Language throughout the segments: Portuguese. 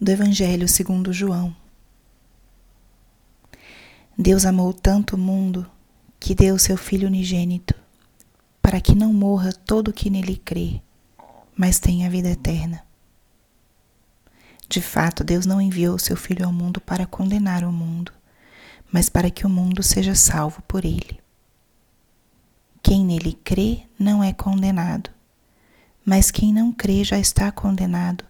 do Evangelho segundo João. Deus amou tanto o mundo que deu seu Filho unigênito, para que não morra todo o que nele crê, mas tenha vida eterna. De fato, Deus não enviou seu Filho ao mundo para condenar o mundo, mas para que o mundo seja salvo por ele. Quem nele crê não é condenado, mas quem não crê já está condenado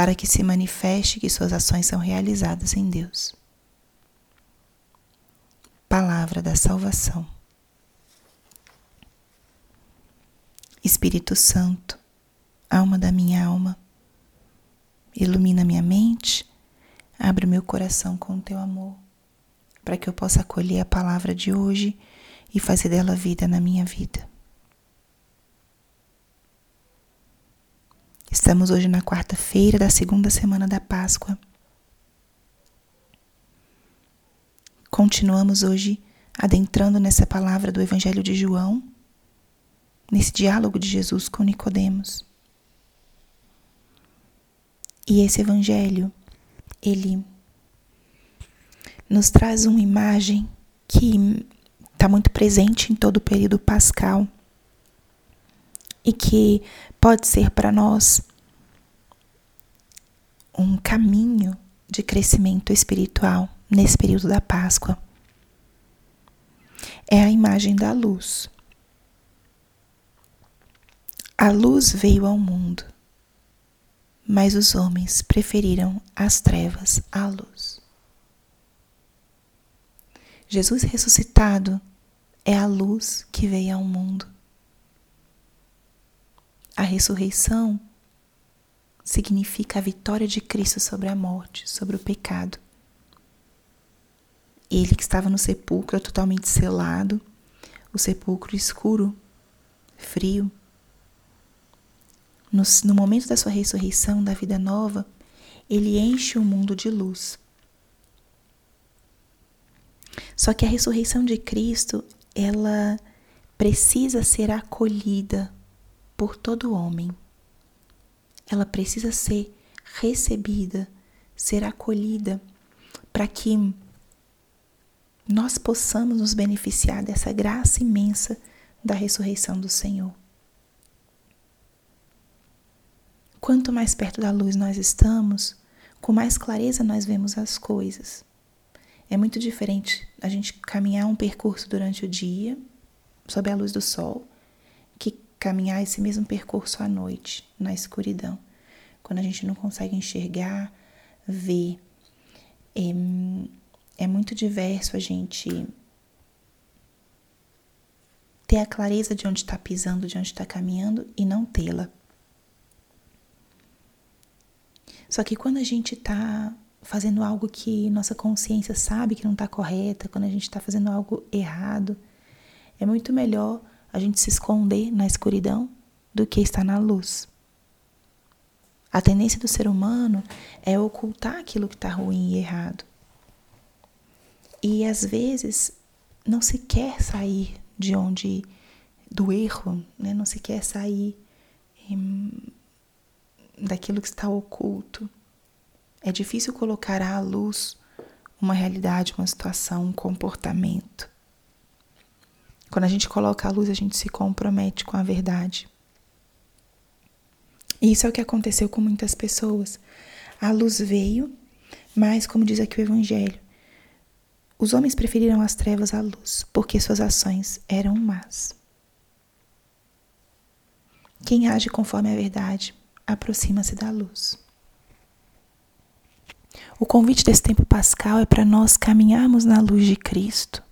para que se manifeste que suas ações são realizadas em Deus. Palavra da Salvação. Espírito Santo, alma da minha alma, ilumina minha mente, abre meu coração com teu amor, para que eu possa acolher a palavra de hoje e fazer dela vida na minha vida. Estamos hoje na quarta-feira da segunda semana da Páscoa. Continuamos hoje adentrando nessa palavra do Evangelho de João, nesse diálogo de Jesus com Nicodemos. E esse evangelho, ele nos traz uma imagem que está muito presente em todo o período pascal e que pode ser para nós um caminho de crescimento espiritual nesse período da Páscoa. É a imagem da luz. A luz veio ao mundo, mas os homens preferiram as trevas à luz. Jesus ressuscitado é a luz que veio ao mundo. A ressurreição significa a vitória de Cristo sobre a morte, sobre o pecado. Ele que estava no sepulcro totalmente selado, o sepulcro escuro, frio. No, no momento da sua ressurreição, da vida nova, ele enche o mundo de luz. Só que a ressurreição de Cristo, ela precisa ser acolhida por todo homem. Ela precisa ser recebida, ser acolhida, para que nós possamos nos beneficiar dessa graça imensa da ressurreição do Senhor. Quanto mais perto da luz nós estamos, com mais clareza nós vemos as coisas. É muito diferente a gente caminhar um percurso durante o dia, sob a luz do sol, caminhar esse mesmo percurso à noite, na escuridão, quando a gente não consegue enxergar, ver. É, é muito diverso a gente ter a clareza de onde está pisando, de onde está caminhando e não tê-la. Só que quando a gente está fazendo algo que nossa consciência sabe que não está correta, quando a gente está fazendo algo errado, é muito melhor a gente se esconder na escuridão do que estar na luz. A tendência do ser humano é ocultar aquilo que está ruim e errado. E às vezes não se quer sair de onde do erro, né? não se quer sair em, daquilo que está oculto. É difícil colocar à luz uma realidade, uma situação, um comportamento. Quando a gente coloca a luz, a gente se compromete com a verdade. E isso é o que aconteceu com muitas pessoas. A luz veio, mas, como diz aqui o Evangelho, os homens preferiram as trevas à luz, porque suas ações eram más. Quem age conforme a verdade aproxima-se da luz. O convite desse tempo pascal é para nós caminharmos na luz de Cristo.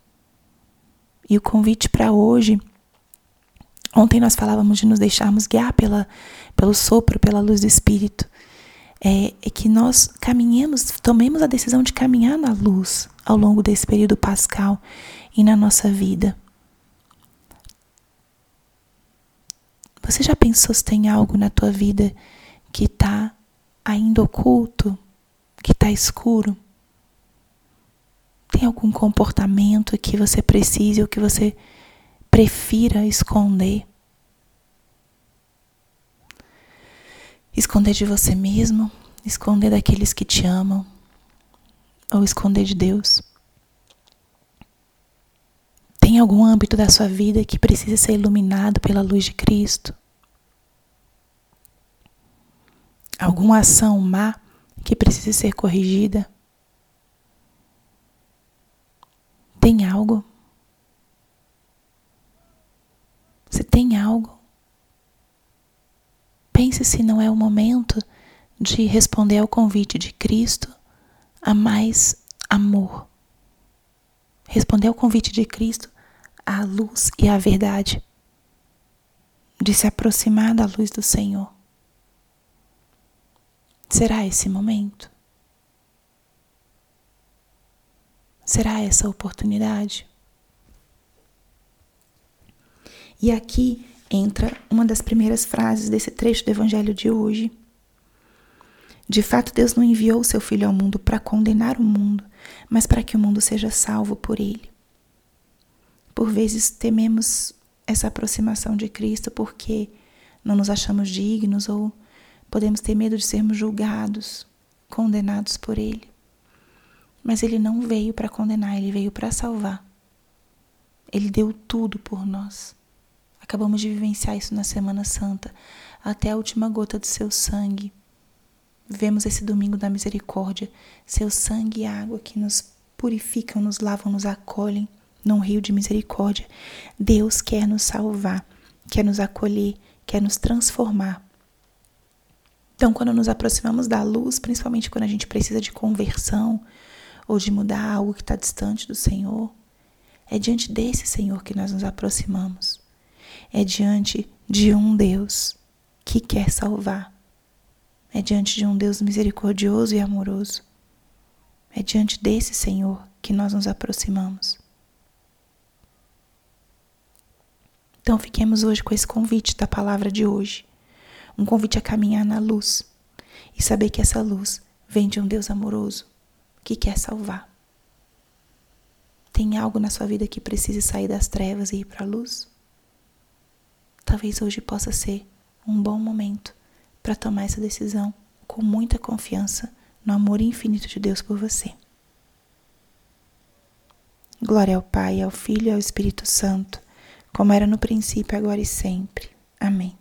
E o convite para hoje. Ontem nós falávamos de nos deixarmos guiar pela, pelo sopro, pela luz do Espírito. é, é que nós caminhemos, tomemos a decisão de caminhar na luz ao longo desse período pascal e na nossa vida. Você já pensou se tem algo na tua vida que está ainda oculto, que está escuro? Tem algum comportamento que você precise ou que você prefira esconder? Esconder de você mesmo, esconder daqueles que te amam, ou esconder de Deus? Tem algum âmbito da sua vida que precisa ser iluminado pela luz de Cristo? Alguma ação má que precisa ser corrigida? Tem algo? Você tem algo? Pense se não é o momento de responder ao convite de Cristo a mais amor. Responder ao convite de Cristo à luz e à verdade. De se aproximar da luz do Senhor. Será esse momento? Será essa oportunidade? E aqui entra uma das primeiras frases desse trecho do Evangelho de hoje. De fato, Deus não enviou o seu Filho ao mundo para condenar o mundo, mas para que o mundo seja salvo por ele. Por vezes tememos essa aproximação de Cristo porque não nos achamos dignos ou podemos ter medo de sermos julgados, condenados por Ele. Mas Ele não veio para condenar, Ele veio para salvar. Ele deu tudo por nós. Acabamos de vivenciar isso na Semana Santa, até a última gota do seu sangue. Vemos esse domingo da misericórdia, seu sangue e água que nos purificam, nos lavam, nos acolhem num rio de misericórdia. Deus quer nos salvar, quer nos acolher, quer nos transformar. Então, quando nos aproximamos da luz, principalmente quando a gente precisa de conversão ou de mudar algo que está distante do Senhor, é diante desse Senhor que nós nos aproximamos é diante de um Deus que quer salvar. É diante de um Deus misericordioso e amoroso. É diante desse Senhor que nós nos aproximamos. Então fiquemos hoje com esse convite da palavra de hoje. Um convite a caminhar na luz e saber que essa luz vem de um Deus amoroso que quer salvar. Tem algo na sua vida que precise sair das trevas e ir para a luz? talvez hoje possa ser um bom momento para tomar essa decisão com muita confiança no amor infinito de Deus por você. Glória ao Pai, ao Filho e ao Espírito Santo, como era no princípio, agora e sempre. Amém.